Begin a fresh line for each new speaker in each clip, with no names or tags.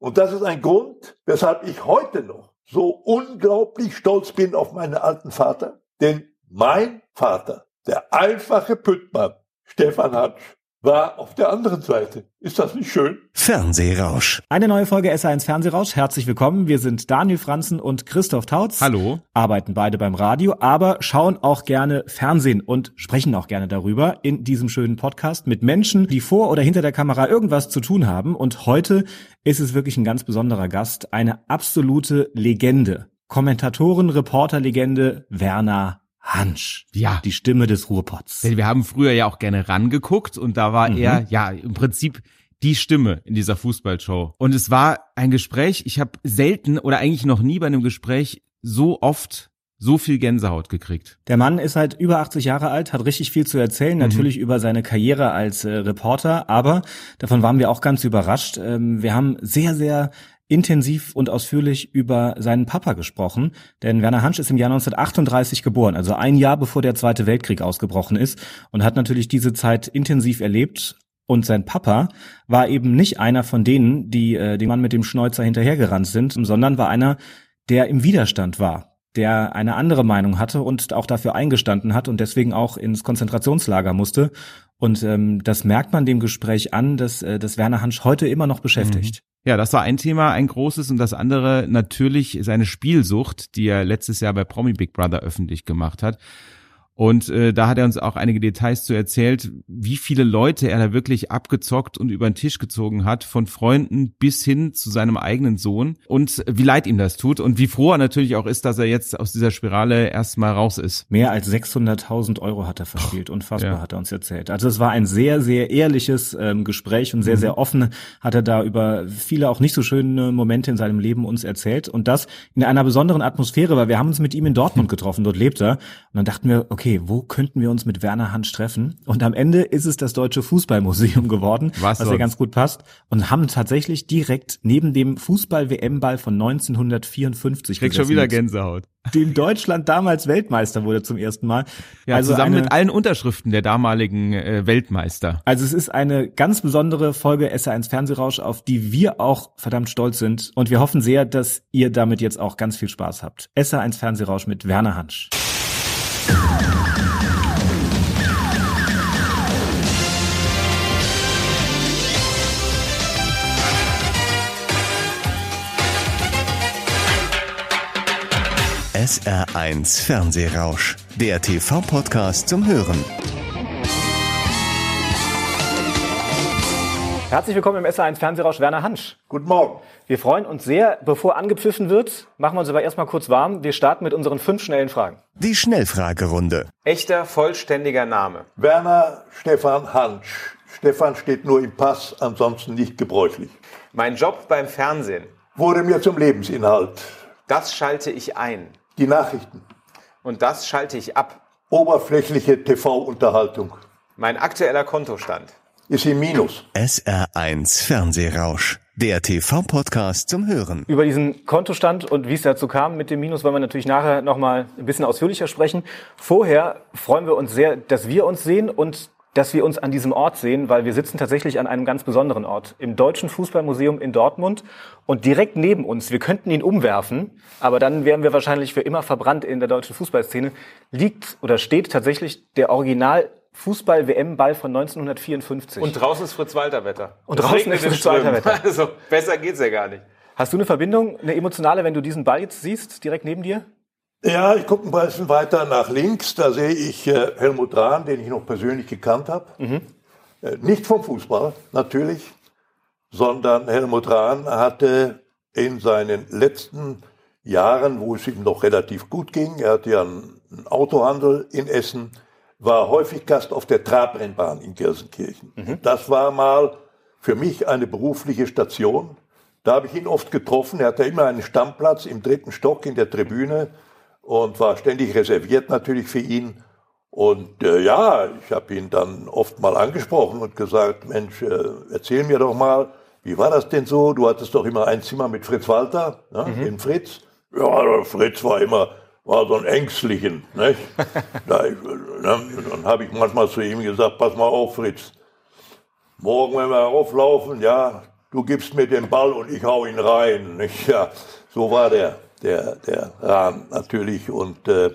Und das ist ein Grund, weshalb ich heute noch so unglaublich stolz bin auf meinen alten Vater. Denn mein Vater, der einfache Püttmann, Stefan Hatsch, war auf der anderen Seite. Ist das nicht schön?
Fernsehrausch.
Eine neue Folge SA1 Fernsehrausch. Herzlich willkommen. Wir sind Daniel Franzen und Christoph Tautz.
Hallo.
Arbeiten beide beim Radio, aber schauen auch gerne Fernsehen und sprechen auch gerne darüber in diesem schönen Podcast mit Menschen, die vor oder hinter der Kamera irgendwas zu tun haben. Und heute ist es wirklich ein ganz besonderer Gast, eine absolute Legende. Kommentatoren, Reporterlegende Werner Hansch.
Ja.
Die Stimme des Ruhrpots.
Denn wir haben früher ja auch gerne rangeguckt und da war
Mhm.
er ja im Prinzip die Stimme in dieser Fußballshow. Und es war ein Gespräch, ich habe selten oder eigentlich noch nie bei einem Gespräch so oft so viel Gänsehaut gekriegt.
Der Mann ist halt über 80 Jahre alt, hat richtig viel zu erzählen,
Mhm.
natürlich über seine Karriere als äh, Reporter, aber davon waren wir auch ganz überrascht. Ähm, wir haben sehr, sehr intensiv und ausführlich über seinen Papa gesprochen, denn Werner Hansch ist im Jahr 1938 geboren, also ein Jahr bevor der Zweite Weltkrieg ausgebrochen ist und hat natürlich diese Zeit intensiv erlebt. Und sein Papa war eben nicht einer von denen, die äh, dem Mann mit dem Schnäuzer hinterhergerannt sind, sondern war einer, der im Widerstand war, der eine andere Meinung hatte und auch dafür eingestanden hat und deswegen auch ins Konzentrationslager musste. Und ähm, das merkt man dem Gespräch an, dass, äh, dass Werner Hansch heute immer noch beschäftigt.
Ja, das war ein Thema, ein großes und das andere natürlich seine Spielsucht, die er letztes Jahr bei Promi Big Brother öffentlich gemacht hat. Und äh, da hat er uns auch einige Details zu erzählt, wie viele Leute er da wirklich abgezockt und über den Tisch gezogen hat, von Freunden bis hin zu seinem eigenen Sohn und wie leid ihm das tut und wie froh er natürlich auch ist, dass er jetzt aus dieser Spirale erstmal raus ist.
Mehr als 600.000 Euro hat er verspielt. Unfassbar,
ja.
hat er uns erzählt. Also es war ein sehr, sehr ehrliches ähm, Gespräch und sehr, sehr offen hat er da über viele auch nicht so schöne Momente in seinem Leben uns erzählt. Und das in einer besonderen Atmosphäre, weil wir haben uns mit ihm in Dortmund getroffen, dort lebt er. Und dann dachten wir, okay, wo könnten wir uns mit Werner Hansch treffen? Und am Ende ist es das Deutsche Fußballmuseum geworden,
Was
was ja ganz gut passt. Und haben tatsächlich direkt neben dem Fußball-WM-Ball von 1954
Krieg schon wieder Gänsehaut.
dem Deutschland damals Weltmeister wurde zum ersten Mal.
Ja,
also
zusammen
eine,
mit allen Unterschriften der damaligen äh, Weltmeister.
Also es ist eine ganz besondere Folge SR1 Fernsehrausch, auf die wir auch verdammt stolz sind. Und wir hoffen sehr, dass ihr damit jetzt auch ganz viel Spaß habt. SR1 Fernsehrausch mit Werner Hansch.
SR1 Fernsehrausch. Der TV-Podcast zum Hören.
Herzlich willkommen im SR1 Fernsehrausch Werner Hansch.
Guten Morgen.
Wir freuen uns sehr. Bevor angepfiffen wird, machen wir uns aber erstmal kurz warm. Wir starten mit unseren fünf schnellen Fragen.
Die Schnellfragerunde.
Echter, vollständiger Name.
Werner Stefan Hansch. Stefan steht nur im Pass, ansonsten nicht gebräuchlich.
Mein Job beim Fernsehen.
Wurde mir zum Lebensinhalt.
Das schalte ich ein.
Die Nachrichten.
Und das schalte ich ab.
Oberflächliche TV-Unterhaltung.
Mein aktueller Kontostand.
Ist im Minus.
SR1 Fernsehrausch. Der TV-Podcast zum Hören.
Über diesen Kontostand und wie es dazu kam mit dem Minus wollen wir natürlich nachher nochmal ein bisschen ausführlicher sprechen. Vorher freuen wir uns sehr, dass wir uns sehen und dass wir uns an diesem Ort sehen, weil wir sitzen tatsächlich an einem ganz besonderen Ort, im Deutschen Fußballmuseum in Dortmund und direkt neben uns, wir könnten ihn umwerfen, aber dann wären wir wahrscheinlich für immer verbrannt in der deutschen Fußballszene, liegt oder steht tatsächlich der Original Fußball-WM-Ball von 1954.
Und draußen ist Fritz-Walter-Wetter.
Und
Es
draußen ist
in
Fritz-Walter-Wetter.
Strömen. Also, besser geht's ja gar nicht.
Hast du eine Verbindung, eine emotionale, wenn du diesen Ball jetzt siehst, direkt neben dir?
Ja, ich gucke ein bisschen weiter nach links. Da sehe ich äh, Helmut Rahn, den ich noch persönlich gekannt habe. Äh, nicht vom Fußball, natürlich, sondern Helmut Rahn hatte in seinen letzten Jahren, wo es ihm noch relativ gut ging, er hatte ja einen, einen Autohandel in Essen, war häufig Gast auf der Trabrennbahn in Gelsenkirchen. Das war mal für mich eine berufliche Station. Da habe ich ihn oft getroffen. Er hatte immer einen Stammplatz im dritten Stock in der Tribüne und war ständig reserviert natürlich für ihn. Und äh, ja, ich habe ihn dann oft mal angesprochen und gesagt, Mensch, äh, erzähl mir doch mal, wie war das denn so? Du hattest doch immer ein Zimmer mit Fritz Walter, ne, den Fritz. Ja, Fritz war immer, war so ein Ängstlichen. Nicht? da, ich, ne, dann habe ich manchmal zu ihm gesagt, pass mal auf, Fritz. Morgen, wenn wir auflaufen, ja, du gibst mir den Ball und ich hau ihn rein. Nicht? Ja, so war der, der, der Rahn natürlich. Und äh,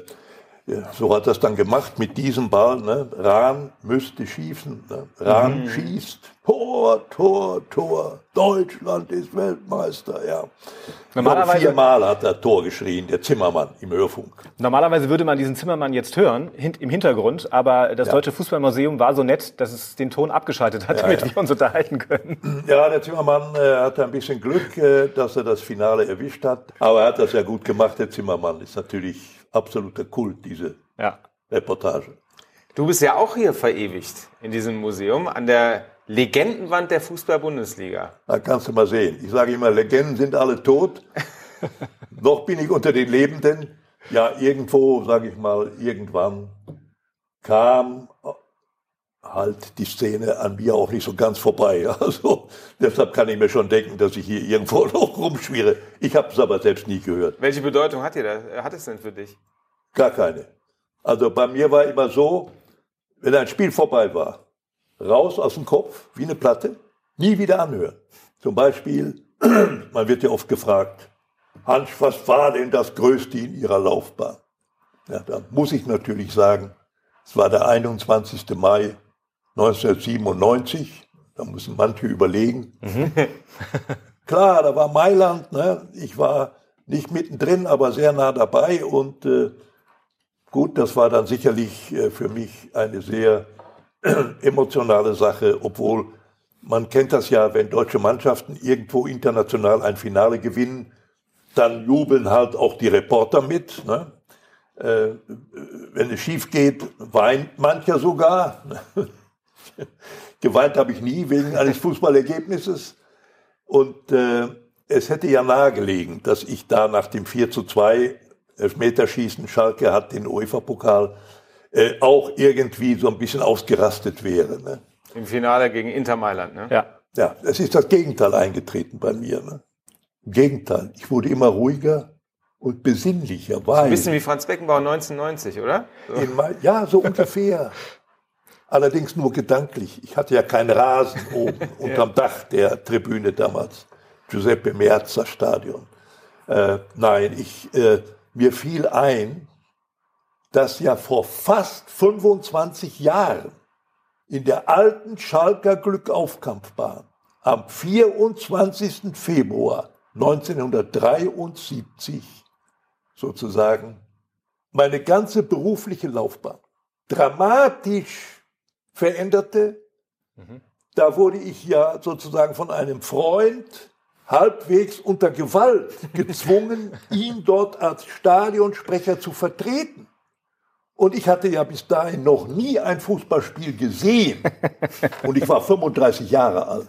so hat er es dann gemacht mit diesem Ball. Ne? Rahn müsste schießen. Ne? Rahn
Mhm.
schießt. Tor, Tor, Tor. Deutschland ist Weltmeister. Ja.
Normalerweise-
Viermal hat er Tor geschrien, der Zimmermann im Hörfunk.
Normalerweise würde man diesen Zimmermann jetzt hören, im Hintergrund, aber das
Ja.
Deutsche Fußballmuseum war so nett, dass es den Ton abgeschaltet hat, damit
ja.
wir uns unterhalten können.
Ja, der Zimmermann äh, hatte ein bisschen Glück, äh, dass er das Finale erwischt hat. Aber er hat das ja gut gemacht. Der Zimmermann ist natürlich absoluter Kult, diese
Ja.
Reportage.
Du bist ja auch hier verewigt in diesem Museum an der Legendenwand der Fußball-Bundesliga.
Da kannst du mal sehen. Ich sage immer, Legenden sind alle tot. Noch bin ich unter den Lebenden. Ja, irgendwo, sage ich mal, irgendwann kam halt die Szene an mir auch nicht so ganz vorbei. Also deshalb kann ich mir schon denken, dass ich hier irgendwo noch rumschwirre. Ich habe es aber selbst nie gehört.
Welche Bedeutung hat, dir das, hat es denn für dich?
Gar keine. Also bei mir war immer so, wenn ein Spiel vorbei war, raus aus dem Kopf, wie eine Platte, nie wieder anhören. Zum Beispiel, man wird ja oft gefragt, Hans, was war denn das Größte in Ihrer Laufbahn? Ja, da muss ich natürlich sagen, es war der 21. Mai 1997. Da müssen manche überlegen. Klar, da war Mailand. Ne? Ich war nicht mittendrin, aber sehr nah dabei. Und äh, gut, das war dann sicherlich äh, für mich eine sehr emotionale Sache, obwohl man kennt das ja, wenn deutsche Mannschaften irgendwo international ein Finale gewinnen, dann jubeln halt auch die Reporter mit. Ne? Äh, wenn es schief geht, weint mancher sogar. Geweint habe ich nie wegen eines Fußballergebnisses. Und äh, es hätte ja nahegelegen, dass ich da nach dem 4 zu 2 Elfmeterschießen, Schalke hat den UEFA-Pokal, äh, auch irgendwie so ein bisschen ausgerastet wäre. Ne?
Im Finale gegen Inter Mailand, ne?
Ja.
Ja, es ist das Gegenteil eingetreten bei mir. Ne? Im Gegenteil, ich wurde immer ruhiger und besinnlicher, weil
Ein bisschen wie Franz Beckenbauer 1990, oder? So.
ja, so ungefähr. Allerdings nur gedanklich. Ich hatte ja keinen Rasen oben unterm Dach der Tribüne damals. Giuseppe Meazza Stadion. Äh, nein, ich, äh, mir fiel ein, dass ja vor fast 25 Jahren in der alten Schalker Glückaufkampfbahn am 24. Februar 1973 sozusagen meine ganze berufliche Laufbahn dramatisch veränderte. Da wurde ich ja sozusagen von einem Freund halbwegs unter Gewalt gezwungen, ihn dort als Stadionsprecher zu vertreten. Und ich hatte ja bis dahin noch nie ein Fußballspiel gesehen. Und ich war 35 Jahre alt.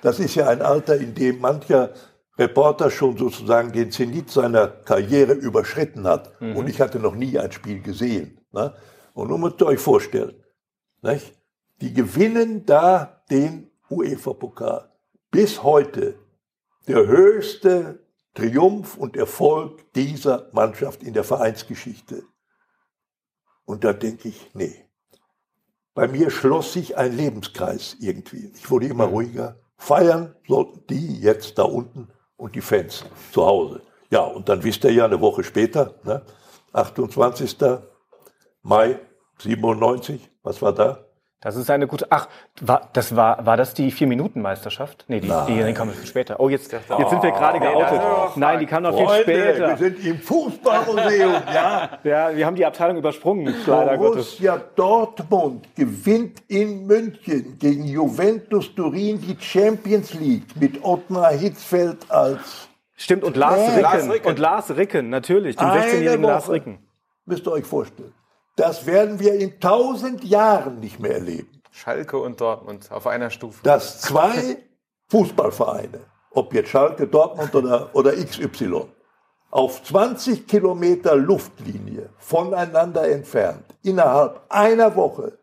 Das ist ja ein Alter, in dem mancher Reporter schon sozusagen den Zenit seiner Karriere überschritten hat. Und ich hatte noch nie ein Spiel gesehen. Ne? Und nun müsst ihr euch vorstellen, nicht? Die gewinnen da den UEFA-Pokal. Bis heute der höchste Triumph und Erfolg dieser Mannschaft in der Vereinsgeschichte. Und da denke ich, nee. Bei mir schloss sich ein Lebenskreis irgendwie. Ich wurde immer ruhiger. Feiern sollten die jetzt da unten und die Fans zu Hause. Ja, und dann wisst ihr ja eine Woche später, ne, 28. Mai 97, was war da?
Das ist eine gute. Ach, war, das war, war das die Vier-Minuten-Meisterschaft? Nee, die, die, die kam viel später. Oh, jetzt, jetzt sind wir gerade geoutet. Nein, die kam noch viel
Freunde, wir
später.
sind im Fußballmuseum, ja.
Ja, wir haben die Abteilung übersprungen, leider Gottes.
Borussia Dortmund gewinnt in München gegen Juventus Turin die Champions League mit Ottmar Hitzfeld als,
Stimmt, und Lars
Nee.
Ricken.
Lars
Ricken. Und Lars Ricken, natürlich, dem
Eine
16-jährigen Lars. Ricken.
müsst ihr euch vorstellen. Das werden wir in tausend Jahren nicht mehr erleben.
Schalke und Dortmund auf einer Stufe.
Dass zwei Fußballvereine, ob jetzt Schalke, Dortmund oder, oder XY, auf 20 Kilometer Luftlinie voneinander entfernt, innerhalb einer Woche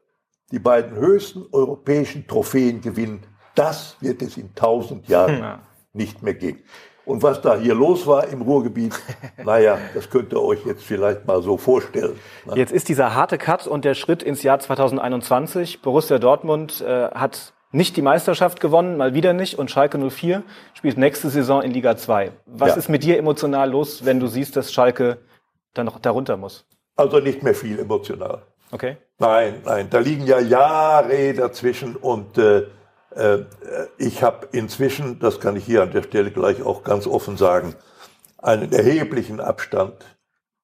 die beiden höchsten europäischen Trophäen gewinnen, das wird es in tausend Jahren nicht mehr geben. Und was da hier los war im Ruhrgebiet, naja, das könnt ihr euch jetzt vielleicht mal so vorstellen. ne?
Jetzt ist dieser harte Cut und der Schritt ins Jahr 2021. Borussia Dortmund äh, hat nicht die Meisterschaft gewonnen, mal wieder nicht. Und Schalke 04 spielt nächste Saison in Liga 2. Was
Ja.
ist mit dir emotional los, wenn du siehst, dass Schalke dann noch darunter muss?
Also nicht mehr viel emotional.
Okay?
Nein, nein, da liegen ja Jahre dazwischen und äh, ich habe inzwischen, das kann ich hier an der Stelle gleich auch ganz offen sagen, einen erheblichen Abstand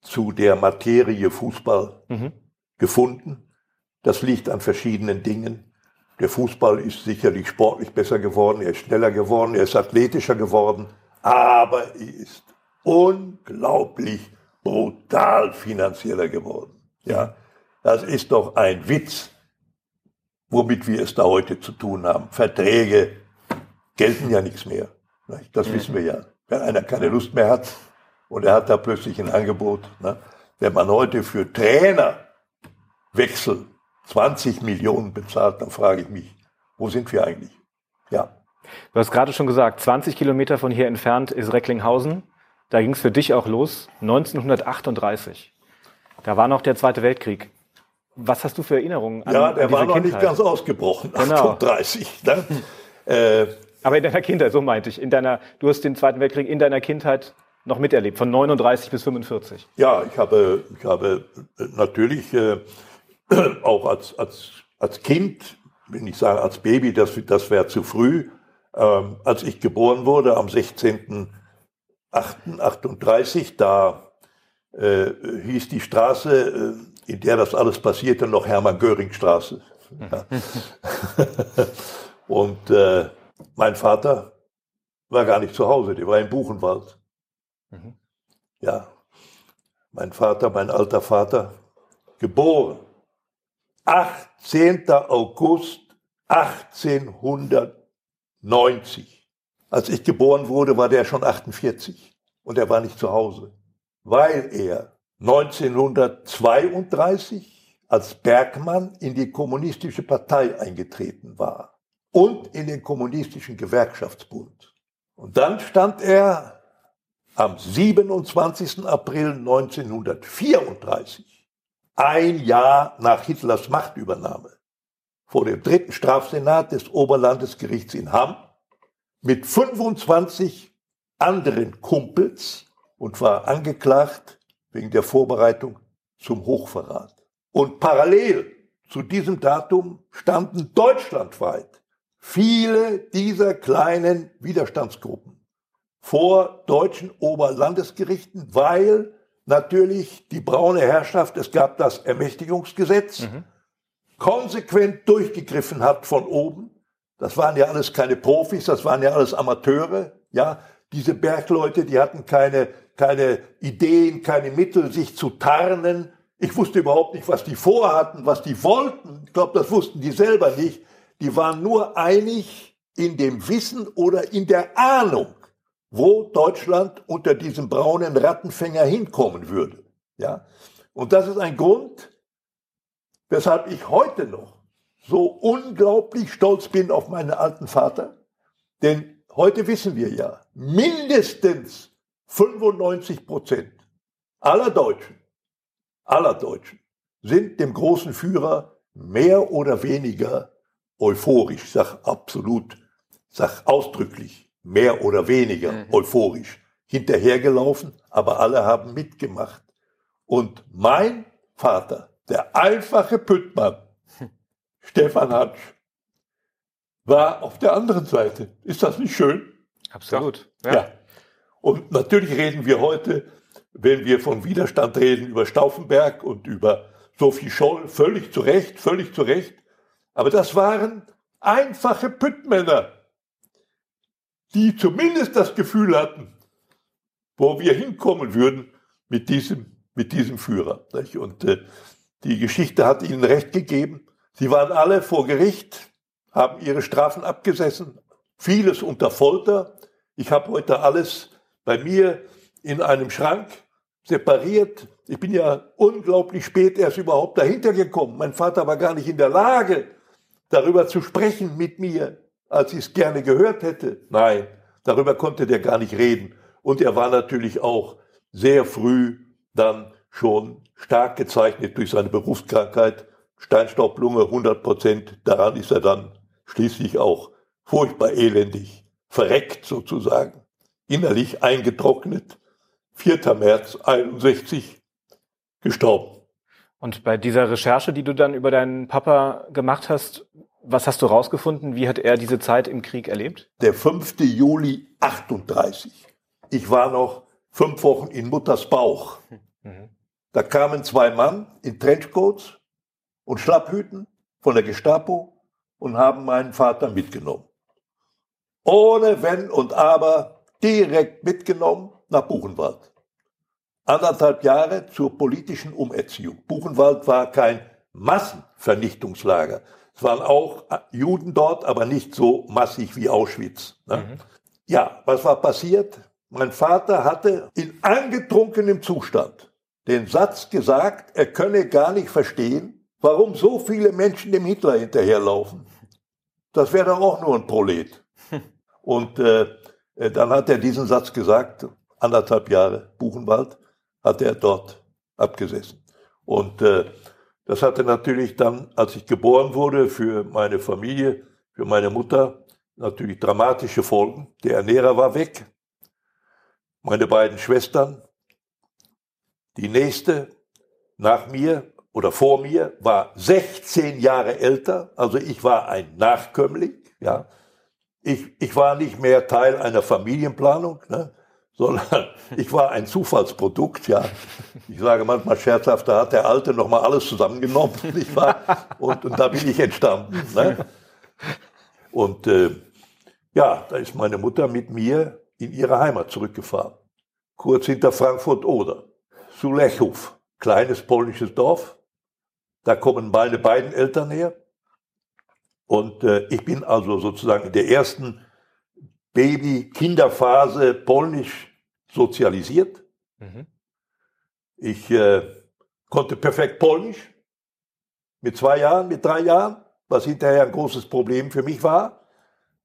zu der Materie Fußball gefunden. Das liegt an verschiedenen Dingen. Der Fußball ist sicherlich sportlich besser geworden, er ist schneller geworden, er ist athletischer geworden, aber er ist unglaublich brutal finanzieller geworden. Ja, das ist doch ein Witz, womit wir es da heute zu tun haben. Verträge gelten ja nichts mehr. Das wissen wir ja. Wenn einer keine Lust mehr hat und er hat da plötzlich ein Angebot, ne? wenn man heute für Trainerwechsel 20 Millionen bezahlt, dann frage ich mich, wo sind wir eigentlich? Ja,
Du hast gerade schon gesagt, 20 Kilometer von hier entfernt ist Recklinghausen. Da ging es für dich auch los, 1938. Da war noch der Zweite Weltkrieg. Was hast du für Erinnerungen an,
ja
an
der
diese
war noch
Kindheit?
nicht ganz ausgebrochen,
Genau.
38. Ne? äh,
Aber in deiner Kindheit, so meinte ich. In deiner, du hast den Zweiten Weltkrieg in deiner Kindheit noch miterlebt, von 39 bis 45.
Ja, ich habe, ich habe äh, natürlich äh, auch als, als, als Kind, wenn ich sage als Baby, das, das wäre zu früh, ähm, als ich geboren wurde am 16.08.38, da äh, hieß die Straße, äh, in der das alles passierte, noch Hermann-Göring-Straße. Ja. Und äh, mein Vater war gar nicht zu Hause, der war im Buchenwald. Ja, mein Vater, mein alter Vater, geboren 18. August 1890. Als ich geboren wurde, war der schon 48 und er war nicht zu Hause, weil er 1932 als Bergmann in die kommunistische Partei eingetreten war und in den kommunistischen Gewerkschaftsbund. Und dann stand er am 27. April 1934, ein Jahr nach Hitlers Machtübernahme, vor dem dritten Strafsenat des Oberlandesgerichts in Hamm mit 25 anderen Kumpels und war angeklagt wegen der Vorbereitung zum Hochverrat. Und parallel zu diesem Datum standen deutschlandweit viele dieser kleinen Widerstandsgruppen vor deutschen Oberlandesgerichten, weil natürlich die braune Herrschaft, es gab das Ermächtigungsgesetz, konsequent durchgegriffen hat von oben. Das waren ja alles keine Profis, das waren ja alles Amateure, ja. Diese Bergleute, die hatten keine, keine Ideen, keine Mittel, sich zu tarnen. Ich wusste überhaupt nicht, was die vorhatten, was die wollten. Ich glaube, das wussten die selber nicht. Die waren nur einig in dem Wissen oder in der Ahnung, wo Deutschland unter diesem braunen Rattenfänger hinkommen würde. Ja? Und das ist ein Grund, weshalb ich heute noch so unglaublich stolz bin auf meinen alten Vater. Denn heute wissen wir ja, mindestens 95 Prozent aller Deutschen, aller Deutschen sind dem großen Führer mehr oder weniger euphorisch, sag absolut, sag ausdrücklich, mehr oder weniger euphorisch hinterhergelaufen, aber alle haben mitgemacht. Und mein Vater, der einfache Püttmann, Stefan Hatsch, war auf der anderen Seite. Ist das nicht schön?
Absolut.
Ja. Und natürlich reden wir heute, wenn wir von Widerstand reden, über Stauffenberg und über Sophie Scholl, völlig zu Recht, völlig zu Recht. Aber das waren einfache Püttmänner, die zumindest das Gefühl hatten, wo wir hinkommen würden mit diesem, mit diesem Führer. Und äh, die Geschichte hat ihnen recht gegeben. Sie waren alle vor Gericht, haben ihre Strafen abgesessen, vieles unter Folter. Ich habe heute alles bei mir in einem Schrank separiert. Ich bin ja unglaublich spät erst überhaupt dahinter gekommen. Mein Vater war gar nicht in der Lage, darüber zu sprechen mit mir, als ich es gerne gehört hätte. Nein, darüber konnte der gar nicht reden. Und er war natürlich auch sehr früh dann schon stark gezeichnet durch seine Berufskrankheit. Steinstaublunge 100 Prozent. Daran ist er dann schließlich auch furchtbar elendig, verreckt sozusagen, innerlich eingetrocknet, 4. März 61 gestorben.
Und bei dieser Recherche, die du dann über deinen Papa gemacht hast, was hast du rausgefunden? Wie hat er diese Zeit im Krieg erlebt?
Der 5. Juli 38. Ich war noch fünf Wochen in Mutters Bauch. Mhm. Da kamen zwei Mann in Trenchcoats und Schlapphüten von der Gestapo und haben meinen Vater mitgenommen. Ohne Wenn und Aber direkt mitgenommen nach Buchenwald. Anderthalb Jahre zur politischen Umerziehung. Buchenwald war kein Massenvernichtungslager. Es waren auch Juden dort, aber nicht so massig wie Auschwitz. Ne? Mhm. Ja, was war passiert? Mein Vater hatte in angetrunkenem Zustand den Satz gesagt, er könne gar nicht verstehen, warum so viele Menschen dem Hitler hinterherlaufen. Das wäre doch auch nur ein Prolet. Und äh, dann hat er diesen Satz gesagt, anderthalb Jahre Buchenwald, hat er dort abgesessen. Und äh, das hatte natürlich dann, als ich geboren wurde, für meine Familie, für meine Mutter natürlich dramatische Folgen. Der Ernährer war weg. Meine beiden Schwestern. Die nächste nach mir oder vor mir war 16 Jahre älter. Also ich war ein Nachkömmling. Ja. Ich, ich war nicht mehr Teil einer Familienplanung. Ne? sondern ich war ein Zufallsprodukt, ja. Ich sage manchmal scherzhaft, da hat der Alte noch mal alles zusammengenommen, nicht wahr? Und, und da bin ich entstanden. Ne? Und äh, ja, da ist meine Mutter mit mir in ihre Heimat zurückgefahren. Kurz hinter Frankfurt-Oder. Sulechów, kleines polnisches Dorf. Da kommen meine beiden Eltern her. Und äh, ich bin also sozusagen in der ersten Baby-Kinderphase polnisch sozialisiert. Mhm. Ich äh, konnte perfekt Polnisch mit zwei Jahren, mit drei Jahren, was hinterher ein großes Problem für mich war,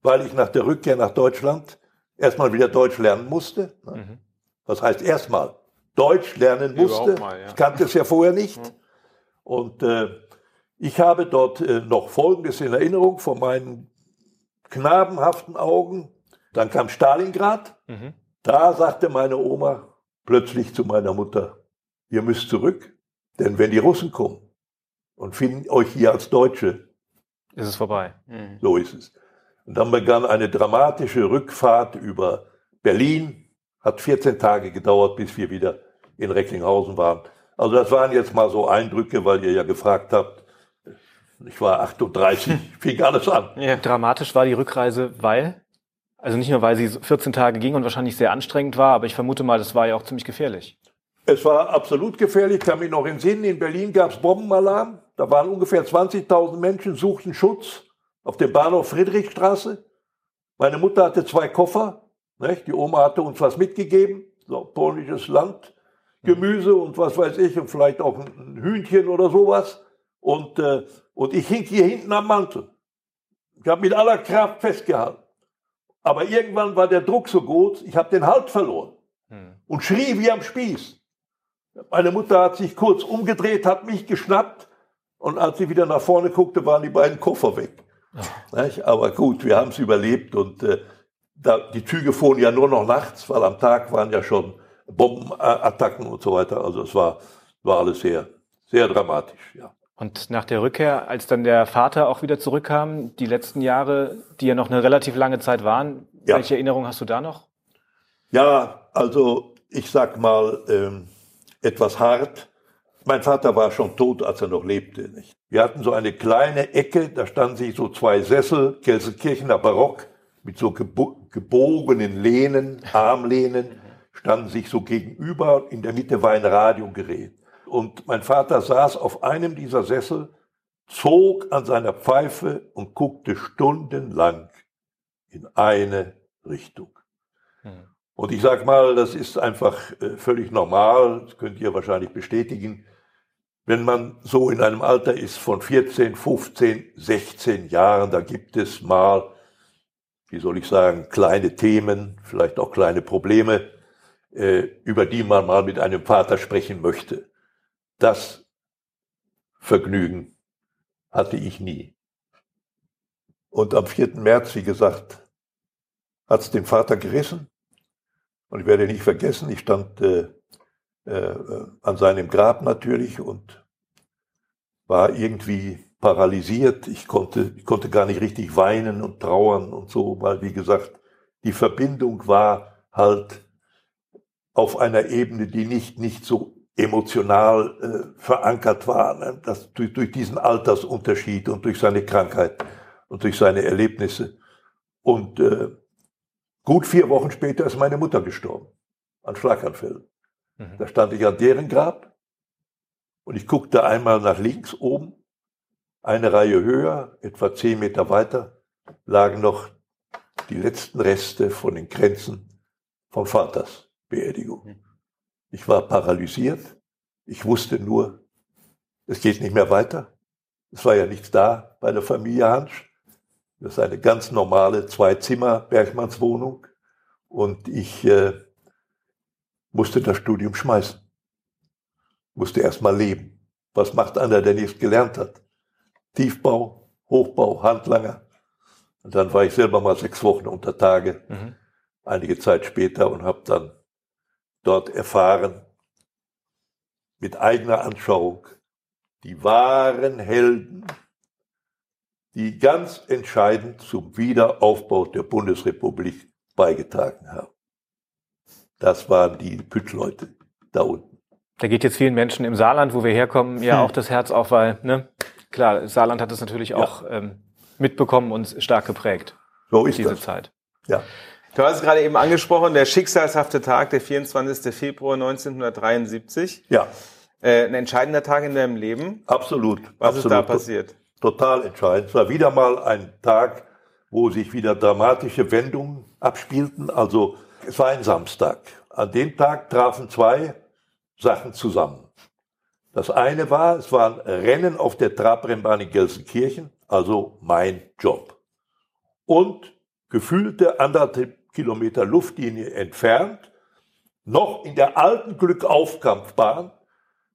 weil ich nach der Rückkehr nach Deutschland erstmal wieder Deutsch lernen musste. Ne? Mhm. Was heißt erstmal? Deutsch lernen musste. Mal, ja. Ich kannte es ja vorher nicht. Mhm. Und äh, ich habe dort äh, noch Folgendes in Erinnerung von meinen knabenhaften Augen. Dann kam Stalingrad. Mhm. Da sagte meine Oma plötzlich zu meiner Mutter, ihr müsst zurück, denn wenn die Russen kommen und finden euch hier als Deutsche,
ist es vorbei.
Mhm. So ist es. Und dann begann eine dramatische Rückfahrt über Berlin, hat 14 Tage gedauert, bis wir wieder in Recklinghausen waren. Also das waren jetzt mal so Eindrücke, weil ihr ja gefragt habt. Ich war 38, fing alles an.
Ja. Dramatisch war die Rückreise, weil? Also nicht nur, weil sie 14 Tage ging und wahrscheinlich sehr anstrengend war, aber ich vermute mal, das war ja auch ziemlich gefährlich.
Es war absolut gefährlich, kann mich noch in Sinn. In Berlin gab es Bombenalarm. Da waren ungefähr 20.000 Menschen, suchten Schutz auf dem Bahnhof Friedrichstraße. Meine Mutter hatte zwei Koffer. Nicht? Die Oma hatte uns was mitgegeben, so polnisches Land, Gemüse und was weiß ich und vielleicht auch ein Hühnchen oder sowas. Und, äh, und ich hing hier hinten am Mantel. Ich habe mit aller Kraft festgehalten. Aber irgendwann war der Druck so groß, ich habe den Halt verloren hm. und schrie wie am Spieß. Meine Mutter hat sich kurz umgedreht, hat mich geschnappt und als sie wieder nach vorne guckte, waren die beiden Koffer weg. Ja. Aber gut, wir haben es überlebt und äh, da, die Züge fuhren ja nur noch nachts, weil am Tag waren ja schon Bombenattacken und so weiter. Also es war, war alles sehr, sehr dramatisch, ja.
Und nach der Rückkehr, als dann der Vater auch wieder zurückkam, die letzten Jahre, die ja noch eine relativ lange Zeit waren, ja. welche Erinnerungen hast du da noch?
Ja, also ich sag mal ähm, etwas hart. Mein Vater war schon tot, als er noch lebte. Nicht? Wir hatten so eine kleine Ecke, da standen sich so zwei Sessel, Gelsenkirchener Barock, mit so gebo gebogenen Lehnen, Armlehnen, standen sich so gegenüber. In der Mitte war ein Radiogerät. Und mein Vater saß auf einem dieser Sessel, zog an seiner Pfeife und guckte stundenlang in eine Richtung. Hm. Und ich sag mal, das ist einfach äh, völlig normal, das könnt ihr wahrscheinlich bestätigen, wenn man so in einem Alter ist von 14, 15, 16 Jahren, da gibt es mal, wie soll ich sagen, kleine Themen, vielleicht auch kleine Probleme, äh, über die man mal mit einem Vater sprechen möchte. Das Vergnügen hatte ich nie. Und am 4. März, wie gesagt, hat es den Vater gerissen. Und ich werde nicht vergessen, ich stand äh, äh, an seinem Grab natürlich und war irgendwie paralysiert. Ich konnte, ich konnte gar nicht richtig weinen und trauern und so, weil, wie gesagt, die Verbindung war halt auf einer Ebene, die nicht, nicht so emotional äh, verankert war, ne? das, durch, durch diesen Altersunterschied und durch seine Krankheit und durch seine Erlebnisse. Und äh, gut vier Wochen später ist meine Mutter gestorben an Schlaganfällen. Mhm. Da stand ich an deren Grab und ich guckte einmal nach links oben, eine Reihe höher, etwa zehn Meter weiter, lagen noch die letzten Reste von den Grenzen von Vaters Beerdigung. Mhm. Ich war paralysiert. Ich wusste nur, es geht nicht mehr weiter. Es war ja nichts da bei der Familie Hansch. Das ist eine ganz normale Zwei-Zimmer-Bergmannswohnung. Und ich äh, musste das Studium schmeißen. Musste erst mal leben. Was macht einer, der nichts gelernt hat? Tiefbau, Hochbau, Handlanger. Und dann war ich selber mal sechs Wochen unter Tage, mhm. einige Zeit später und habe dann dort erfahren, mit eigener Anschauung, die wahren Helden, die ganz entscheidend zum Wiederaufbau der Bundesrepublik beigetragen haben. Das waren die Püttleute da unten.
Da geht jetzt vielen Menschen im Saarland, wo wir herkommen, ja hm. auch das Herz auf, weil, ne, klar, Saarland hat es natürlich ja. auch ähm, mitbekommen und stark geprägt.
So ist
diese
das.
Zeit.
Ja.
Du hast es gerade eben angesprochen, der schicksalshafte Tag, der 24. Februar 1973.
Ja.
Äh, ein entscheidender Tag in deinem Leben.
Absolut.
Was
absolut.
ist da passiert?
Total entscheidend. Es war wieder mal ein Tag, wo sich wieder dramatische Wendungen abspielten. Also es war ein Samstag. An dem Tag trafen zwei Sachen zusammen. Das eine war, es war ein Rennen auf der Trabrennbahn in Gelsenkirchen, also mein Job. Und gefühlte anderthalb Kilometer Luftlinie entfernt, noch in der alten Glückaufkampfbahn,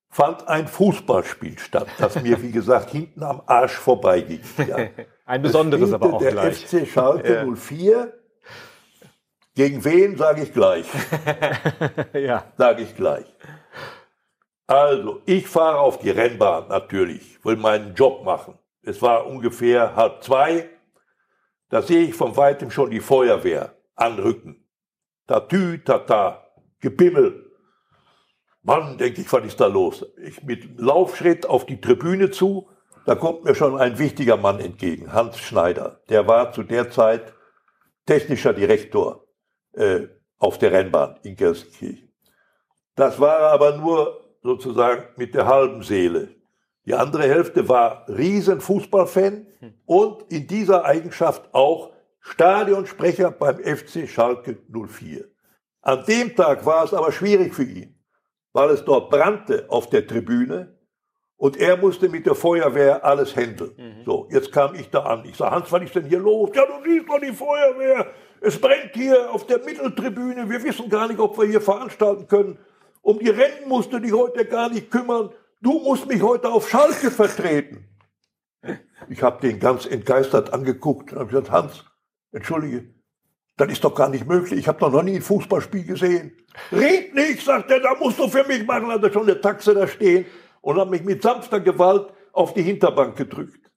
fand ein Fußballspiel statt, das mir, wie gesagt, hinten am Arsch vorbeiging. Ja.
Ein besonderes aber auch
der
gleich.
FC Schalke ja. 04. Gegen wen, sage ich gleich.
ja.
Sage ich gleich. Also, ich fahre auf die Rennbahn natürlich, will meinen Job machen. Es war ungefähr halb zwei. Da sehe ich von weitem schon die Feuerwehr anrücken. Tatü, tata, Gebimmel. Mann, denke ich, was ist da los? Ich mit Laufschritt auf die Tribüne zu, da kommt mir schon ein wichtiger Mann entgegen, Hans Schneider. Der war zu der Zeit technischer Direktor äh, auf der Rennbahn in Gelsenkirchen. Das war aber nur sozusagen mit der halben Seele. Die andere Hälfte war Riesenfußballfan und in dieser Eigenschaft auch Stadionsprecher beim FC Schalke 04. An dem Tag war es aber schwierig für ihn, weil es dort brannte auf der Tribüne und er musste mit der Feuerwehr alles handeln. Mhm. So, jetzt kam ich da an. Ich sage, Hans, was ist denn hier los? Ja, du siehst doch die Feuerwehr. Es brennt hier auf der Mitteltribüne. Wir wissen gar nicht, ob wir hier veranstalten können. Um die Rennen musst du dich heute gar nicht kümmern. Du musst mich heute auf Schalke vertreten. Ich habe den ganz entgeistert angeguckt und habe gesagt, Hans, Entschuldige, das ist doch gar nicht möglich. Ich habe doch noch nie ein Fußballspiel gesehen. Red nicht, sagt er, da musst du für mich machen. Hat er schon eine Taxe da stehen und hat mich mit sanfter Gewalt auf die Hinterbank gedrückt.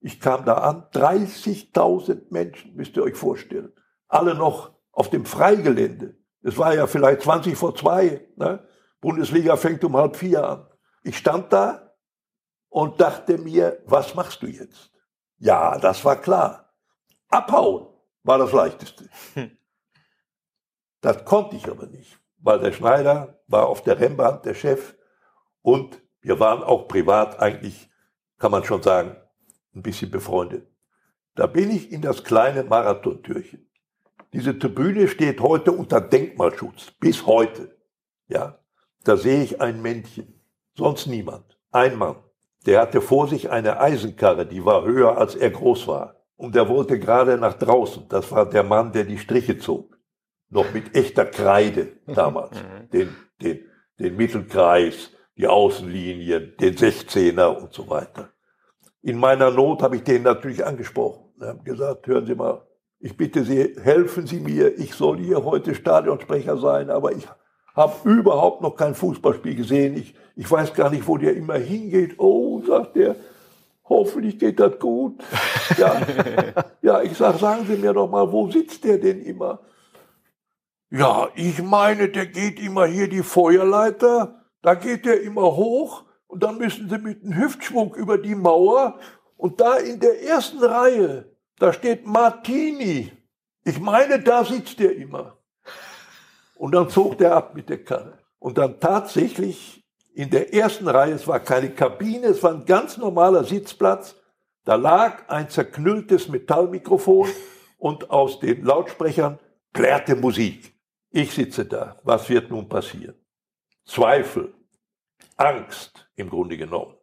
Ich kam da an, 30.000 Menschen, müsst ihr euch vorstellen. Alle noch auf dem Freigelände. Es war ja vielleicht 20 vor zwei. Ne? Bundesliga fängt um halb vier an. Ich stand da und dachte mir, was machst du jetzt? Ja, das war klar. Abhauen war das Leichteste. Das konnte ich aber nicht, weil der Schneider war auf der Rennbahn der Chef und wir waren auch privat eigentlich, kann man schon sagen, ein bisschen befreundet. Da bin ich in das kleine Marathontürchen. Diese Tribüne steht heute unter Denkmalschutz, bis heute. Ja, da sehe ich ein Männchen, sonst niemand, ein Mann. Der hatte vor sich eine Eisenkarre, die war höher als er groß war und er wollte gerade nach draußen. Das war der Mann, der die Striche zog. Noch mit echter Kreide damals. Mhm. den, den, den Mittelkreis, die Außenlinien, den 16er und so weiter. In meiner Not habe ich den natürlich angesprochen. und haben gesagt, hören Sie mal, ich bitte Sie, helfen Sie mir, ich soll hier heute Stadionsprecher sein, aber ich habe überhaupt noch kein Fußballspiel gesehen. Ich, ich weiß gar nicht, wo der immer hingeht. Oh, sagt der, hoffentlich geht das gut. Ja, ja ich sage, sagen Sie mir doch mal, wo sitzt der denn immer? Ja, ich meine, der geht immer hier die Feuerleiter, da geht der immer hoch und dann müssen Sie mit einem Hüftschwung über die Mauer und da in der ersten Reihe, da steht Martini. Ich meine, da sitzt der immer. Und dann zog der ab mit der Kanne. Und dann tatsächlich in der ersten Reihe, es war keine Kabine, es war ein ganz normaler Sitzplatz, da lag ein zerknülltes Metallmikrofon und aus den Lautsprechern plärrte Musik. Ich sitze da. Was wird nun passieren? Zweifel, Angst im Grunde genommen.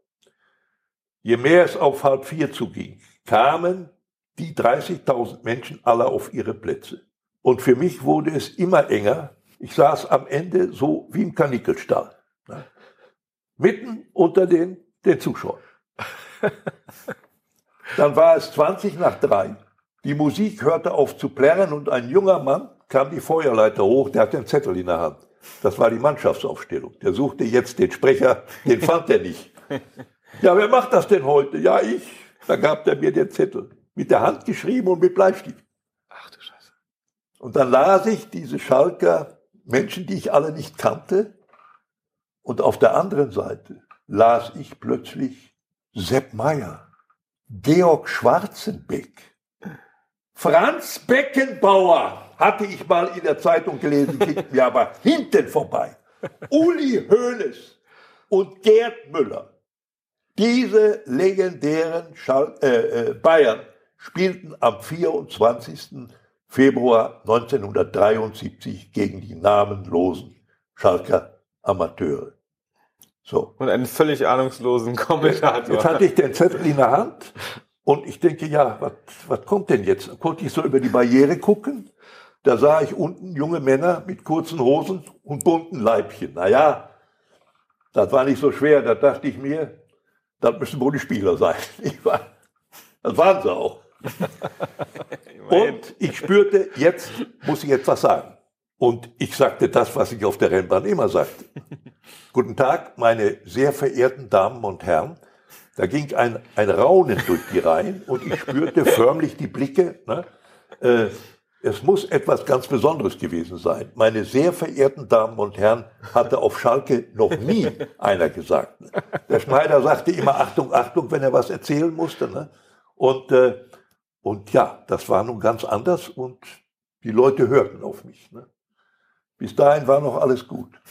Je mehr es auf halb vier zuging, kamen die 30.000 Menschen alle auf ihre Plätze. Und für mich wurde es immer enger, ich saß am Ende so wie im Kanickelstall. Mitten unter den, den Zuschauern. Dann war es 20 nach drei. Die Musik hörte auf zu plärren und ein junger Mann kam die Feuerleiter hoch, der hatte einen Zettel in der Hand. Das war die Mannschaftsaufstellung. Der suchte jetzt den Sprecher, den fand er nicht. Ja, wer macht das denn heute? Ja, ich. Da gab er mir den Zettel. Mit der Hand geschrieben und mit Bleistift.
Ach du Scheiße.
Und dann las ich diese Schalker Menschen, die ich alle nicht kannte. Und auf der anderen Seite las ich plötzlich Sepp Meyer, Georg Schwarzenbeck, Franz Beckenbauer, hatte ich mal in der Zeitung gelesen, ging mir aber hinten vorbei. Uli Hoeneß und Gerd Müller. Diese legendären Schal äh, äh, Bayern spielten am 24. Februar 1973 gegen die namenlosen Schalker Amateure.
So. Und einen völlig ahnungslosen Kommentator.
Jetzt hatte ich den Zettel in der Hand und ich denke, ja, was, was kommt denn jetzt? Konnte ich so über die Barriere gucken? Da sah ich unten junge Männer mit kurzen Hosen und bunten Leibchen. Naja, das war nicht so schwer. Da dachte ich mir, das müssen wohl die Spieler sein. Das waren sie auch. Und ich spürte, jetzt muss ich etwas sagen. Und ich sagte das, was ich auf der Rennbahn immer sagte. Guten Tag, meine sehr verehrten Damen und Herren. Da ging ein, ein Raunen durch die Reihen und ich spürte förmlich die Blicke. Ne? Äh, es muss etwas ganz Besonderes gewesen sein. Meine sehr verehrten Damen und Herren, hatte auf Schalke noch nie einer gesagt. Der Schneider sagte immer Achtung, Achtung, wenn er was erzählen musste. Ne? Und äh, und ja, das war nun ganz anders und die Leute hörten auf mich. Ne? Bis dahin war noch alles gut.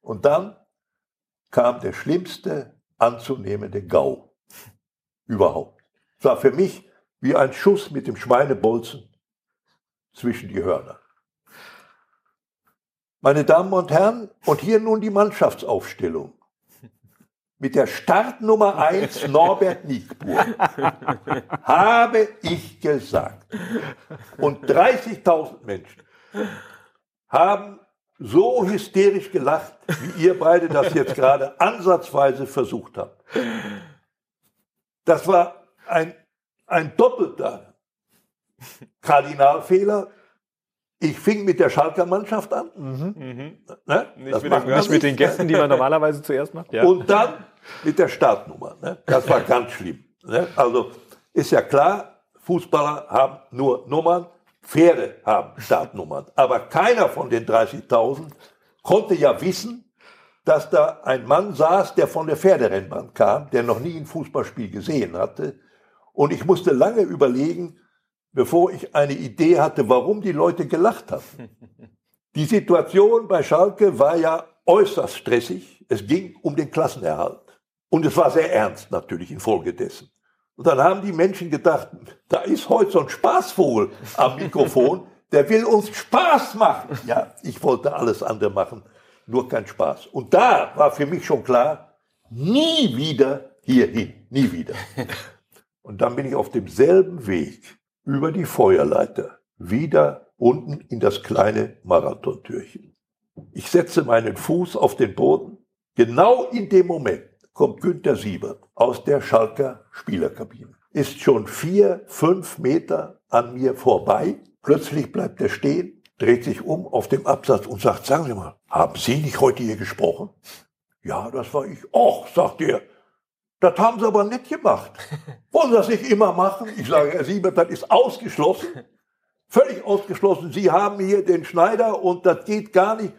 Und dann kam der schlimmste anzunehmende Gau überhaupt. Es war für mich wie ein Schuss mit dem Schweinebolzen zwischen die Hörner. Meine Damen und Herren, und hier nun die Mannschaftsaufstellung mit der Startnummer 1 Norbert Nickburg habe ich gesagt. Und 30.000 Menschen haben so hysterisch gelacht, wie ihr beide das jetzt gerade ansatzweise versucht habt. Das war ein, ein doppelter Kardinalfehler, ich fing mit der Schalker Mannschaft an. Mhm.
Mhm. Ne? Nicht, mit, den, nicht mit, den, Gästen, die man normalerweise zuerst macht.
Ja. Und dann mit der Startnummer. Ne? Das war ganz schlimm. Ne? Also ist ja klar, Fußballer haben nur Nummern, Pferde haben Startnummern. Aber keiner von den 30.000 konnte ja wissen, dass da ein Mann saß, der von der Pferderennbahn kam, der noch nie ein Fußballspiel gesehen hatte. Und ich musste lange überlegen, bevor ich eine Idee hatte, warum die Leute gelacht haben. Die Situation bei Schalke war ja äußerst stressig. Es ging um den Klassenerhalt. Und es war sehr ernst natürlich infolgedessen. Und dann haben die Menschen gedacht, da ist heute so ein Spaßvogel am Mikrofon, der will uns Spaß machen. Ja, ich wollte alles andere machen, nur kein Spaß. Und da war für mich schon klar, nie wieder hierhin, nie wieder. Und dann bin ich auf demselben Weg über die Feuerleiter wieder unten in das kleine Marathontürchen. Ich setze meinen Fuß auf den Boden. Genau in dem Moment kommt Günther Siebert aus der Schalker Spielerkabine. ist schon vier, fünf Meter an mir vorbei. Plötzlich bleibt er stehen, dreht sich um auf dem Absatz und sagt, sagen Sie mal, haben Sie nicht heute hier gesprochen? Ja, das war ich. Och, sagt er, das haben Sie aber nicht gemacht. Wollen Sie das nicht immer machen? Ich sage, Herr Siebert, das ist ausgeschlossen. Völlig ausgeschlossen. Sie haben hier den Schneider und das geht gar nicht.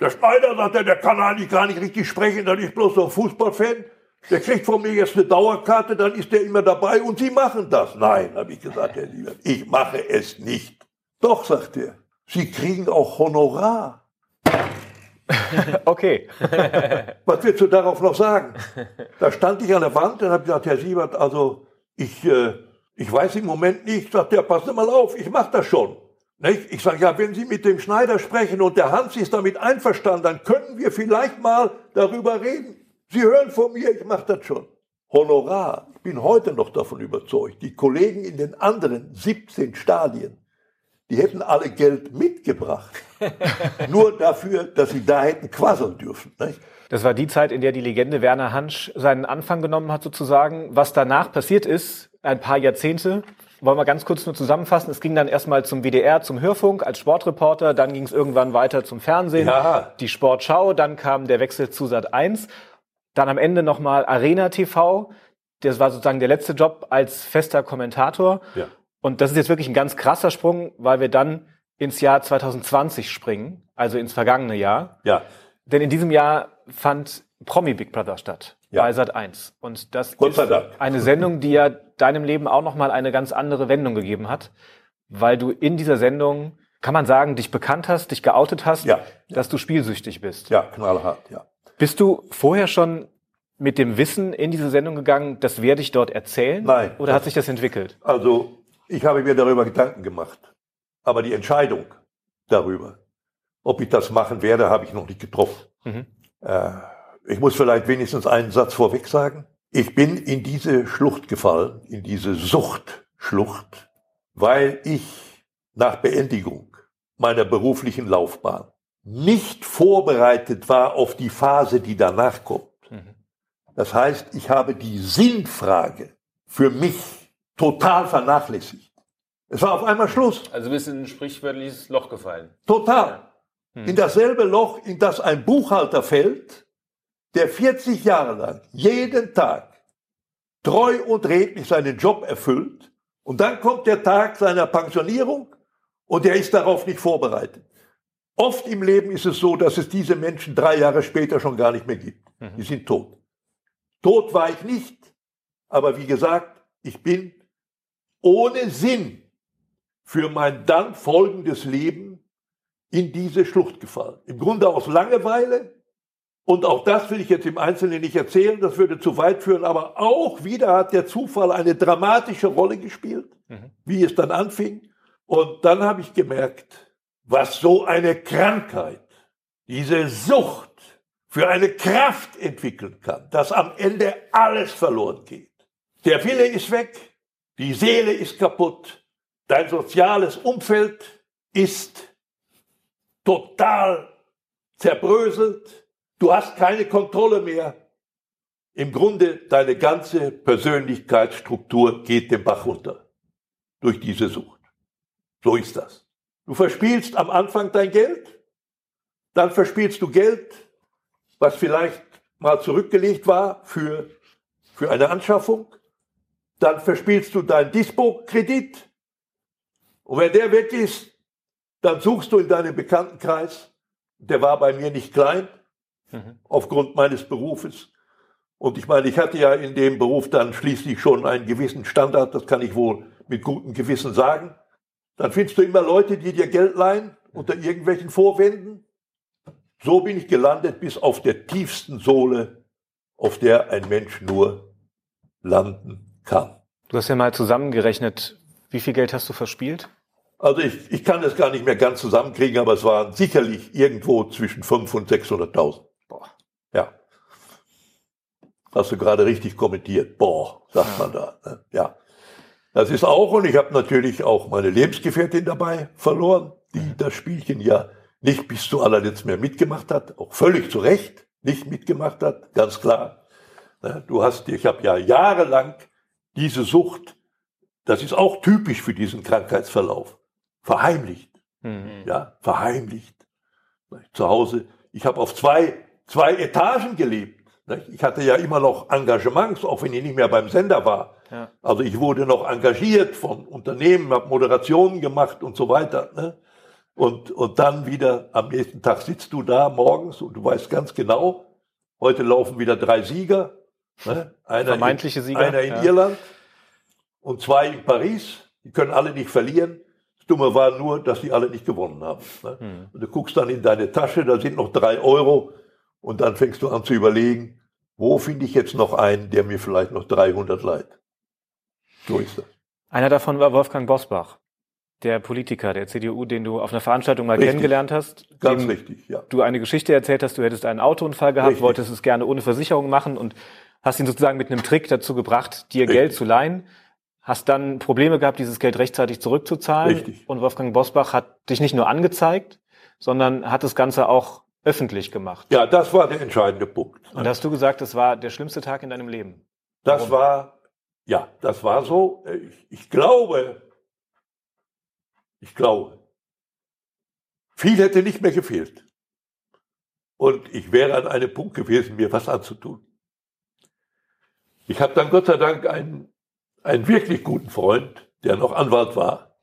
Der Schneider sagt, er, der kann eigentlich gar nicht richtig sprechen, das ist bloß so ein Fußballfan. Der kriegt von mir jetzt eine Dauerkarte, dann ist der immer dabei und Sie machen das. Nein, habe ich gesagt, Herr Siebert, ich mache es nicht. Doch, sagt er, Sie kriegen auch Honorar.
Okay.
Was willst du darauf noch sagen? Da stand ich an der Wand und habe gesagt, Herr Siebert, also ich, äh, ich weiß im Moment nicht, sagt der, pass mal auf, ich mache das schon. Nicht? Ich sage, ja, wenn Sie mit dem Schneider sprechen und der Hans ist damit einverstanden, dann können wir vielleicht mal darüber reden. Sie hören von mir, ich mache das schon. Honorar, ich bin heute noch davon überzeugt, die Kollegen in den anderen 17 Stadien, die hätten alle Geld mitgebracht. Nur dafür, dass sie da hätten quasseln dürfen. Nicht?
Das war die Zeit, in der die Legende Werner Hansch seinen Anfang genommen hat, sozusagen. Was danach passiert ist, ein paar Jahrzehnte, wollen wir ganz kurz nur zusammenfassen. Es ging dann erstmal zum WDR, zum Hörfunk als Sportreporter, dann ging es irgendwann weiter zum Fernsehen,
Ja.
die Sportschau, dann kam der Wechsel zu Sat 1, dann am Ende nochmal Arena TV. Das war sozusagen der letzte Job als fester Kommentator.
Ja.
Und das ist jetzt wirklich ein ganz krasser Sprung, weil wir dann ins Jahr 2020 springen, also ins vergangene Jahr.
Ja,
Denn in diesem Jahr fand Promi Big Brother statt
Ja.
bei Sat 1 und das
Gott
ist
sei Dank.
eine Sendung, die ja deinem Leben auch noch mal eine ganz andere Wendung gegeben hat, weil du in dieser Sendung kann man sagen, dich bekannt hast, dich geoutet hast,
Ja.
dass du spielsüchtig bist.
ja, knallhart, ja.
Bist du vorher schon mit dem Wissen in diese Sendung gegangen, das werde ich dort erzählen?
Nein.
Oder hat sich das entwickelt?
Also, ich habe mir darüber Gedanken gemacht. Aber die Entscheidung darüber, ob ich das machen werde, habe ich noch nicht getroffen.
Mhm.
Äh, ich muss vielleicht wenigstens einen Satz vorweg sagen. Ich bin in diese Schlucht gefallen, in diese Suchtschlucht, weil ich nach Beendigung meiner beruflichen Laufbahn nicht vorbereitet war auf die Phase, die danach kommt. Das heißt, ich habe die Sinnfrage für mich total vernachlässigt. Es war auf einmal Schluss.
Also bist du in ein sprichwörtliches Loch gefallen.
Total. In dasselbe Loch, in das ein Buchhalter fällt, der 40 Jahre lang jeden Tag treu und redlich seinen Job erfüllt und dann kommt der Tag seiner Pensionierung und er ist darauf nicht vorbereitet. Oft im Leben ist es so, dass es diese Menschen drei Jahre später schon gar nicht mehr gibt. Die sind tot. Tot war ich nicht, aber wie gesagt, ich bin ohne Sinn für mein dann folgendes Leben in diese Schlucht gefallen. Im Grunde aus Langeweile. Und auch das will ich jetzt im Einzelnen nicht erzählen, das würde zu weit führen, aber auch wieder hat der Zufall eine dramatische Rolle gespielt, wie es dann anfing. Und dann habe ich gemerkt, was so eine Krankheit, diese Sucht für eine Kraft entwickeln kann, dass am Ende alles verloren geht. Der Wille ist weg, die Seele ist kaputt, dein soziales Umfeld ist total zerbröselt, du hast keine Kontrolle mehr. Im Grunde deine ganze Persönlichkeitsstruktur geht den Bach runter durch diese Sucht. So ist das. Du verspielst am Anfang dein Geld, dann verspielst du Geld, was vielleicht mal zurückgelegt war für, für eine Anschaffung, dann verspielst du deinen Dispo-Kredit und wenn der weg ist, dann suchst du in deinem Bekanntenkreis, der war bei mir nicht klein, aufgrund meines Berufes. Und ich meine, ich hatte ja in dem Beruf dann schließlich schon einen gewissen Standard, das kann ich wohl mit gutem Gewissen sagen. Dann findest du immer Leute, die dir Geld leihen unter irgendwelchen Vorwänden. So bin ich gelandet bis auf der tiefsten Sohle, auf der ein Mensch nur landen kann.
Du hast ja mal zusammengerechnet, wie viel Geld hast du verspielt?
Also ich, ich kann das gar nicht mehr ganz zusammenkriegen, aber es waren sicherlich irgendwo zwischen 500 und 600.000. Ja. Hast du gerade richtig kommentiert. Boah, sagt man da. Ne? Ja. Das ist auch, und ich habe natürlich auch meine Lebensgefährtin dabei verloren, die das Spielchen ja nicht bis zu allerletzt mehr mitgemacht hat, auch völlig zu Recht nicht mitgemacht hat, ganz klar. Ne? Du hast, ich habe ja jahrelang diese Sucht, das ist auch typisch für diesen Krankheitsverlauf, verheimlicht.
Mhm.
Ja, verheimlicht. Zu Hause, ich habe auf zwei, zwei Etagen gelebt. Ich hatte ja immer noch Engagements, auch wenn ich nicht mehr beim Sender war.
Ja.
Also ich wurde noch engagiert von Unternehmen, habe Moderationen gemacht und so weiter. Ne? Und, und dann wieder am nächsten Tag sitzt du da morgens und du weißt ganz genau, heute laufen wieder drei Sieger. Ne? Einer
Vermeintliche
in,
Sieger,
Einer in
ja.
Irland und zwei in Paris. Die können alle nicht verlieren. Das Dumme war nur, dass die alle nicht gewonnen haben. Ne?
Hm.
Und du guckst dann in deine Tasche, da sind noch drei Euro und dann fängst du an zu überlegen, wo finde ich jetzt noch einen, der mir vielleicht noch 300 leiht. So ist das.
Einer davon war Wolfgang Bosbach, der Politiker der CDU, den du auf einer Veranstaltung mal
Richtig.
kennengelernt hast.
Ganz richtig, ja.
Du eine Geschichte erzählt hast, du hättest einen Autounfall gehabt,
Richtig.
wolltest es gerne ohne Versicherung machen und hast ihn sozusagen mit einem Trick dazu gebracht, dir
Richtig.
Geld zu leihen. Hast dann Probleme gehabt, dieses Geld rechtzeitig zurückzuzahlen.
Richtig.
Und Wolfgang Bosbach hat dich nicht nur angezeigt, sondern hat das Ganze auch öffentlich gemacht.
Ja, das war der entscheidende Punkt.
Und hast du gesagt, das war der schlimmste Tag in deinem Leben.
Das war, ja, das war so. Ich, ich glaube, ich glaube, viel hätte nicht mehr gefehlt. Und ich wäre an einem Punkt gewesen, mir was anzutun. Ich habe dann Gott sei Dank einen, einen wirklich guten Freund, der noch Anwalt war,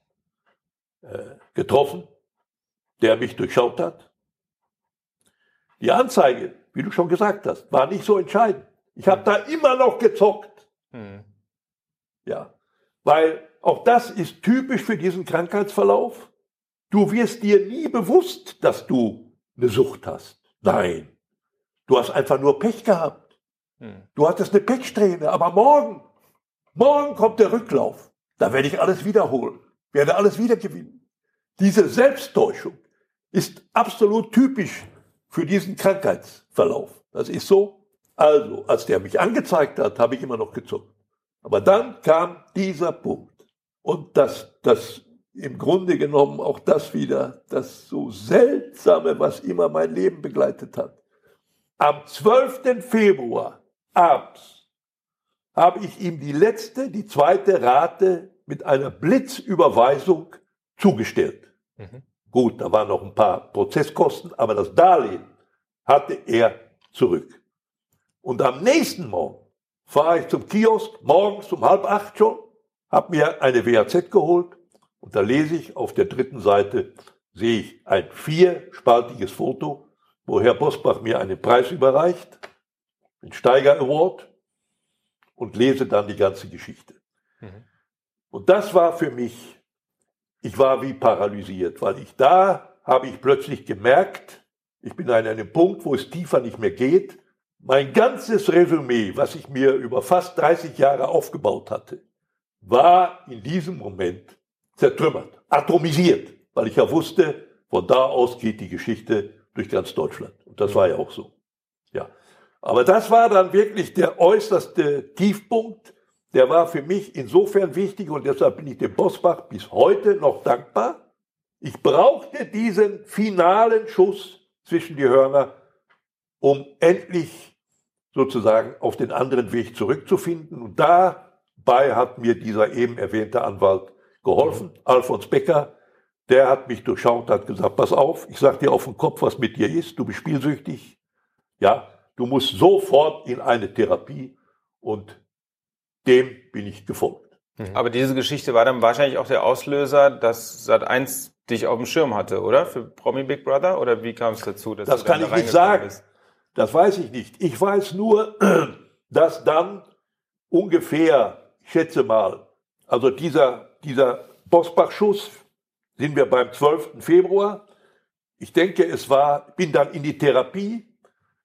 äh, getroffen, der mich durchschaut hat. Die Anzeige, wie du schon gesagt hast, war nicht so entscheidend. Ich habe da immer noch gezockt.
Hm.
Ja, weil auch das ist typisch für diesen Krankheitsverlauf. Du wirst dir nie bewusst, dass du eine Sucht hast. Nein, du hast einfach nur Pech gehabt.
Hm.
Du hattest eine Pechsträhne, aber morgen, morgen kommt der Rücklauf. Da werde ich alles wiederholen, werde alles wieder gewinnen. Diese Selbsttäuschung ist absolut typisch für diesen Krankheitsverlauf. Das ist so. Also, als der mich angezeigt hat, habe ich immer noch gezuckt. Aber dann kam dieser Punkt. Und das, das im Grunde genommen auch das wieder, das so seltsame, was immer mein Leben begleitet hat. Am 12. Februar abends habe ich ihm die letzte, die zweite Rate mit einer Blitzüberweisung zugestellt.
Mhm.
Gut, da waren noch ein paar Prozesskosten, aber das Darlehen hatte er zurück. Und am nächsten Morgen fahre ich zum Kiosk, morgens um halb acht schon, habe mir eine WAZ geholt und da lese ich auf der dritten Seite, sehe ich ein vierspaltiges Foto, wo Herr Bosbach mir einen Preis überreicht, den Steiger Award, und lese dann die ganze Geschichte.
Mhm.
Und das war für mich, ich war wie paralysiert, weil ich da habe ich plötzlich gemerkt, ich bin an einem Punkt, wo es tiefer nicht mehr geht. Mein ganzes Resümee, was ich mir über fast 30 Jahre aufgebaut hatte, war in diesem Moment zertrümmert, atomisiert, weil ich ja wusste, von da aus geht die Geschichte durch ganz Deutschland. Und das war ja auch so. Ja. Aber das war dann wirklich der äußerste Tiefpunkt. Der war für mich insofern wichtig und deshalb bin ich dem Bosbach bis heute noch dankbar. Ich brauchte diesen finalen Schuss zwischen die Hörner, um endlich sozusagen auf den anderen Weg zurückzufinden. Und dabei hat mir dieser eben erwähnte Anwalt geholfen, Alfons Becker. Der hat mich durchschaut, hat gesagt, pass auf, ich sag dir auf den Kopf, was mit dir ist, du bist spielsüchtig. Ja, du musst sofort in eine Therapie und dem bin ich gefolgt.
Aber diese Geschichte war dann wahrscheinlich auch der Auslöser, dass Sat1 dich auf dem Schirm hatte, oder? Für Promi Big Brother? Oder wie kam es dazu? Dass
Das
du
kann
da
ich nicht sagen.
bist?
Das weiß ich nicht. Ich weiß nur, dass dann ungefähr, ich schätze mal, also dieser, dieser Bosbach-Schuss, sind wir beim 12. Februar. Ich denke, es war, bin dann in die Therapie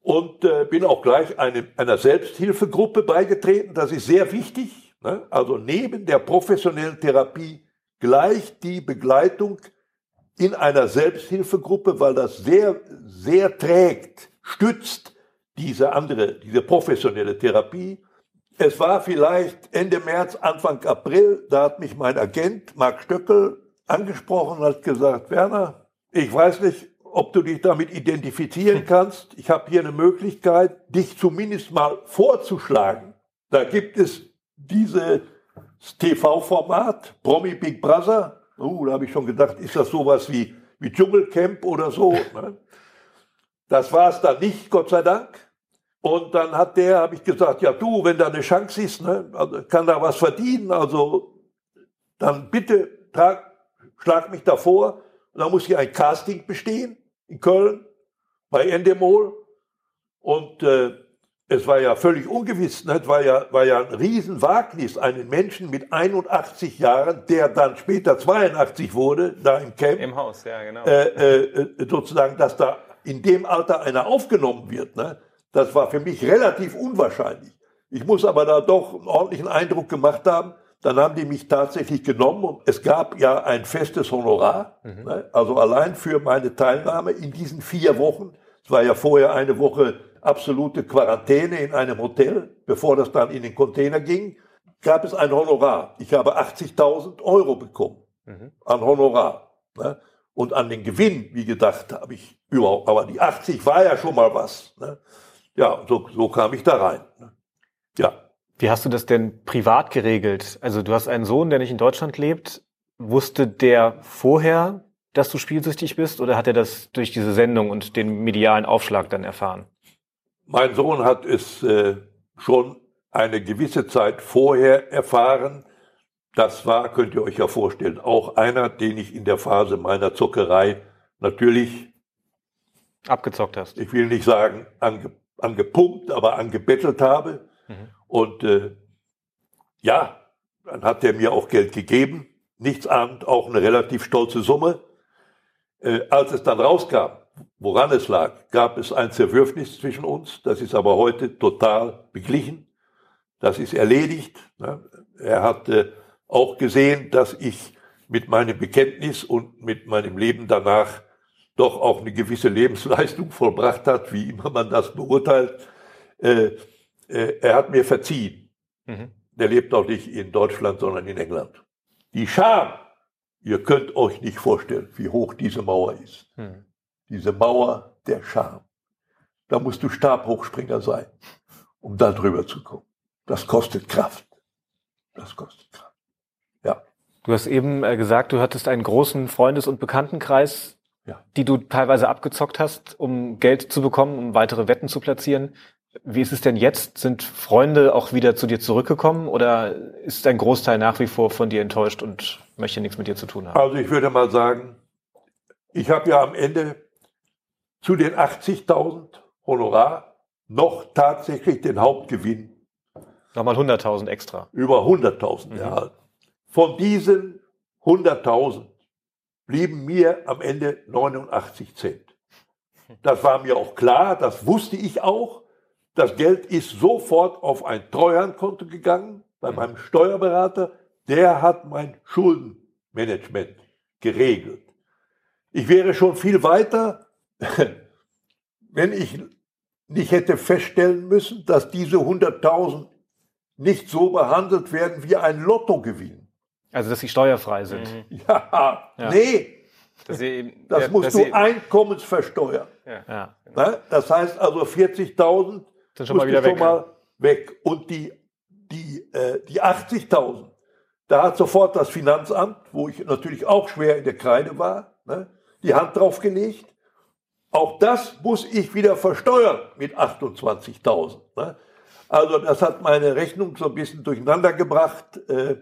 und äh, bin auch gleich eine, einer Selbsthilfegruppe beigetreten. Das ist sehr wichtig. Ne? Also neben der professionellen Therapie gleich die Begleitung in einer Selbsthilfegruppe, weil das sehr, sehr trägt, stützt diese andere, diese professionelle Therapie. Es war vielleicht Ende März, Anfang April, da hat mich mein Agent Marc Stöckel angesprochen und hat gesagt, Werner, ich weiß nicht, ob du dich damit identifizieren kannst. Ich habe hier eine Möglichkeit, dich zumindest mal vorzuschlagen. Da gibt es diese das TV-Format, Promi Big Brother. Uh, da habe ich schon gedacht, ist das sowas wie, wie Dschungelcamp oder so? Ne? Das war es dann nicht, Gott sei Dank. Und dann hat der, habe ich gesagt, ja du, wenn da eine Chance ist, ne, also kann da was verdienen, also dann bitte trag, schlag mich davor. Dann muss hier ein Casting bestehen in Köln bei Endemol. Und äh, es war ja völlig ungewiss, ne? es war ja, war ja ein Riesenwagnis, einen Menschen mit 81 Jahren, der dann später 82 wurde, da im Camp,
Im Haus, ja, genau.
äh, äh, sozusagen, dass da in dem Alter einer aufgenommen wird. Ne? Das war für mich relativ unwahrscheinlich. Ich muss aber da doch einen ordentlichen Eindruck gemacht haben. Dann haben die mich tatsächlich genommen und es gab ja ein festes Honorar, ne? also allein für meine Teilnahme in diesen vier Wochen. Es war ja vorher eine Woche absolute Quarantäne in einem Hotel, bevor das dann in den Container ging, gab es ein Honorar. Ich habe 80.000 Euro bekommen an Honorar. Ne? Und an den Gewinn, wie gedacht, habe ich überhaupt, aber die 80 war ja schon mal was. Ne? Ja, so, so kam ich da rein. Ne? Ja.
Wie hast du das denn privat geregelt? Also du hast einen Sohn, der nicht in Deutschland lebt. Wusste der vorher, dass du spielsüchtig bist oder hat er das durch diese Sendung und den medialen Aufschlag dann erfahren?
Mein Sohn hat es äh, schon eine gewisse Zeit vorher erfahren. Das war, könnt ihr euch ja vorstellen, auch einer, den ich in der Phase meiner Zuckerei natürlich,
Abgezockt hast.
ich will nicht sagen ange, angepumpt, aber angebettelt habe. Und äh, ja, dann hat er mir auch Geld gegeben, nichts ahnend, auch eine relativ stolze Summe. Äh, als es dann rauskam, woran es lag, gab es ein Zerwürfnis zwischen uns. Das ist aber heute total beglichen. Das ist erledigt. Ne? Er hat äh, auch gesehen, dass ich mit meinem Bekenntnis und mit meinem Leben danach doch auch eine gewisse Lebensleistung vollbracht hat, wie immer man das beurteilt. Äh, er hat mir verziehen.
Mhm.
Der lebt auch nicht in Deutschland, sondern in England. Die Scham, ihr könnt euch nicht vorstellen, wie hoch diese Mauer ist.
Mhm.
Diese Mauer der Scham. Da musst du Stabhochspringer sein, um da drüber zu kommen. Das kostet Kraft. Das kostet Kraft. Ja.
Du hast eben äh, gesagt, du hattest einen großen Freundes- und Bekanntenkreis,
Ja.
die du teilweise abgezockt hast, um Geld zu bekommen, um weitere Wetten zu platzieren. Wie ist es denn jetzt? Sind Freunde auch wieder zu dir zurückgekommen oder ist ein Großteil nach wie vor von dir enttäuscht und möchte nichts mit dir zu tun haben?
Also ich würde mal sagen, ich habe ja am Ende zu den 80.000 Honorar noch tatsächlich den Hauptgewinn
Nochmal 100.000 extra.
über 100.000 erhalten. Von diesen 100.000 blieben mir am Ende 89 Cent. Das war mir auch klar, das wusste ich auch. Das Geld ist sofort auf ein Treuhandkonto gegangen bei meinem Steuerberater. Der hat mein Schuldenmanagement geregelt. Ich wäre schon viel weiter, wenn ich nicht hätte feststellen müssen, dass diese 100.000 nicht so behandelt werden wie ein Lottogewinn.
Also, dass sie steuerfrei sind.
Ja,
Ja.
nee,
Dass sie eben,
das
ja,
musst
dass
du einkommensversteuern.
Ja.
Ne? Das heißt also 40.000
Sind schon mal wieder
schon
weg.
mal weg. Und die, die, äh, die 80.000, da hat sofort das Finanzamt, wo ich natürlich auch schwer in der Kreide war, ne, die Hand drauf gelegt. Auch das muss ich wieder versteuern mit 28.000. Ne? Also das hat meine Rechnung so ein bisschen durcheinander gebracht. Äh,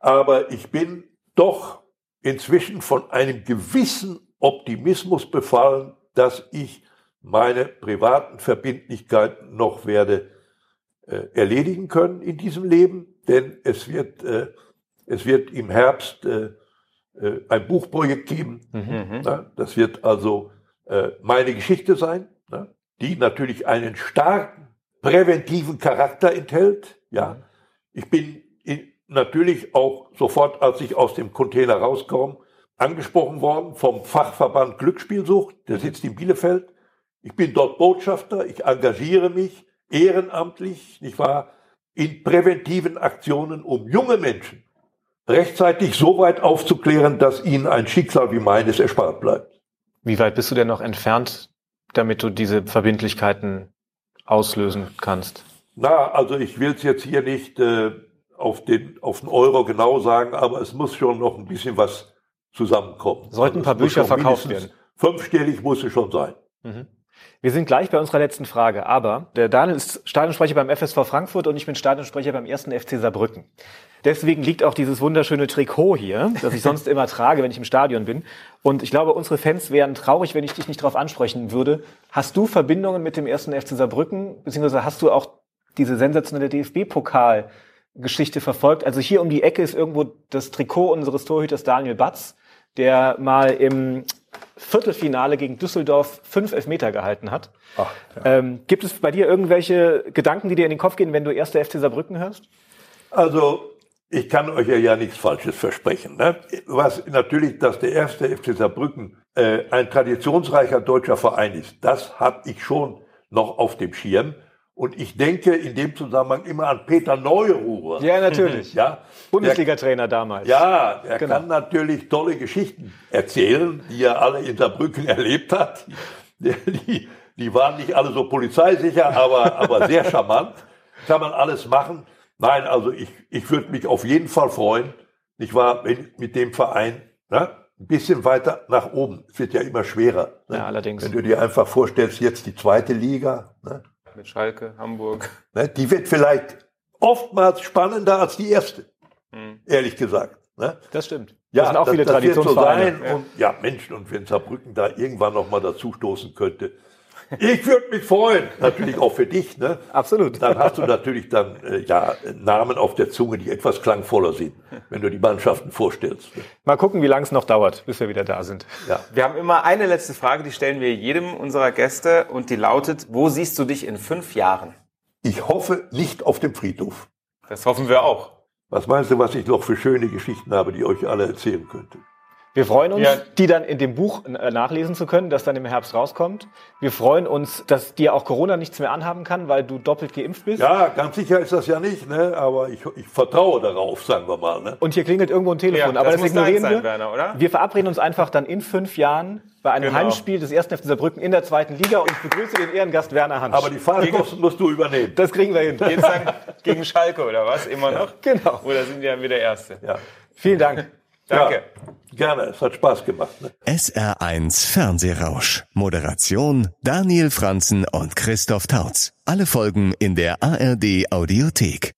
aber ich bin doch inzwischen von einem gewissen Optimismus befallen, dass ich meine privaten Verbindlichkeiten noch werde äh, erledigen können in diesem Leben, denn es wird, äh, es wird im Herbst äh, äh, ein Buchprojekt geben. Ne? Das wird also äh, meine Geschichte sein, ne? die natürlich einen starken präventiven Charakter enthält. Ja, ich bin in, natürlich auch sofort, als ich aus dem Container rauskomme, angesprochen worden vom Fachverband Glücksspielsucht, der sitzt in Bielefeld. Ich bin dort Botschafter, ich engagiere mich ehrenamtlich, nicht wahr, in präventiven Aktionen, um junge Menschen rechtzeitig so weit aufzuklären, dass ihnen ein Schicksal wie meines erspart bleibt.
Wie weit bist du denn noch entfernt, damit du diese Verbindlichkeiten auslösen kannst?
Na, also ich will es jetzt hier nicht äh, auf den, auf den Euro genau sagen, aber es muss schon noch ein bisschen was zusammenkommen.
Sollten ein paar
Also muss
Bücher verkauft werden.
Fünfstellig muss es schon sein.
Wir sind gleich bei unserer letzten Frage, aber der Daniel ist Stadionsprecher beim FSV Frankfurt und ich bin Stadionsprecher beim ersten FC Saarbrücken. Deswegen liegt auch dieses wunderschöne Trikot hier, das ich sonst immer trage, wenn ich im Stadion bin. Und ich glaube, unsere Fans wären traurig, wenn ich dich nicht darauf ansprechen würde. Hast du Verbindungen mit dem ersten FC Saarbrücken, beziehungsweise hast du auch diese sensationelle DFB-Pokal-Geschichte verfolgt? Also hier um die Ecke ist irgendwo das Trikot unseres Torhüters Daniel Batz, der mal im Viertelfinale gegen Düsseldorf fünf Elfmeter gehalten hat.
Ach,
Ähm, gibt es bei dir irgendwelche Gedanken, die dir in den Kopf gehen, wenn du erste FC Saarbrücken hörst?
Also, ich kann euch ja, ja nichts Falsches versprechen. Ne? Was natürlich, dass der erste FC Saarbrücken äh, ein traditionsreicher deutscher Verein ist, das habe ich schon noch auf dem Schirm. Und ich denke in dem Zusammenhang immer an Peter Neururer.
Ja, natürlich.
Ja,
Bundesliga-Trainer damals.
ja, er
Genau.
kann natürlich tolle Geschichten erzählen, die er alle in Saarbrücken erlebt hat. Die, die, die waren nicht alle so polizeisicher, aber, aber sehr charmant. Kann man alles machen. Nein, also ich, ich würde mich auf jeden Fall freuen, nicht wahr, wenn mit dem Verein ne, ein bisschen weiter nach oben. Es wird ja immer schwerer. Ne?
Ja, allerdings.
Wenn du dir einfach vorstellst, jetzt die zweite Liga, ne,
Mit Schalke, Hamburg.
ne, die wird vielleicht oftmals spannender als die erste,
Hm.
ehrlich gesagt. Ne?
Das stimmt.
Ja,
das sind auch viele
das wird so
Traditionsvereine.
sein. Und ja, Mensch, und wenn Saarbrücken da irgendwann noch mal dazu stoßen könnte, ich würde mich freuen. Natürlich auch für dich, ne?
Absolut.
Dann hast du natürlich dann äh, ja Namen auf der Zunge, die etwas klangvoller sind, wenn du die Mannschaften vorstellst. ne?
Mal gucken, wie lange es noch dauert, bis wir wieder da sind.
Ja.
Wir haben immer eine letzte Frage, die stellen wir jedem unserer Gäste und die lautet, wo siehst du dich in fünf Jahren?
Ich hoffe nicht auf dem Friedhof.
Das hoffen wir auch.
Was meinst du, was ich noch für schöne Geschichten habe, die ich euch alle erzählen könnte?
Wir freuen uns,
Ja.
die dann in dem Buch äh, nachlesen zu können, das dann im Herbst rauskommt. Wir freuen uns, dass dir auch Corona nichts mehr anhaben kann, weil du doppelt geimpft bist.
Ja, ganz sicher ist das ja nicht, ne? aber ich, ich vertraue darauf, sagen wir mal. Ne?
Und hier klingelt irgendwo ein Telefon.
Ja,
aber
das
das, ignorieren
sein,
wir.
Werner, oder?
Wir verabreden uns einfach dann in fünf Jahren bei einem
Genau.
Heimspiel des 1. FC Saarbrücken in der zweiten Liga und ich begrüße den Ehrengast Werner Hansch.
Aber die Fahrtkosten musst du übernehmen.
das kriegen wir hin.
Geht's dann gegen Schalke oder was? Immer noch?
Genau.
Oder sind die dann wieder Erste?
Ja.
Vielen Dank.
Danke.
Ja, gerne, es hat Spaß gemacht. Ne?
SR1 Fernsehrausch. Moderation Daniel Franzen und Christoph Tautz. Alle Folgen in der ARD Audiothek.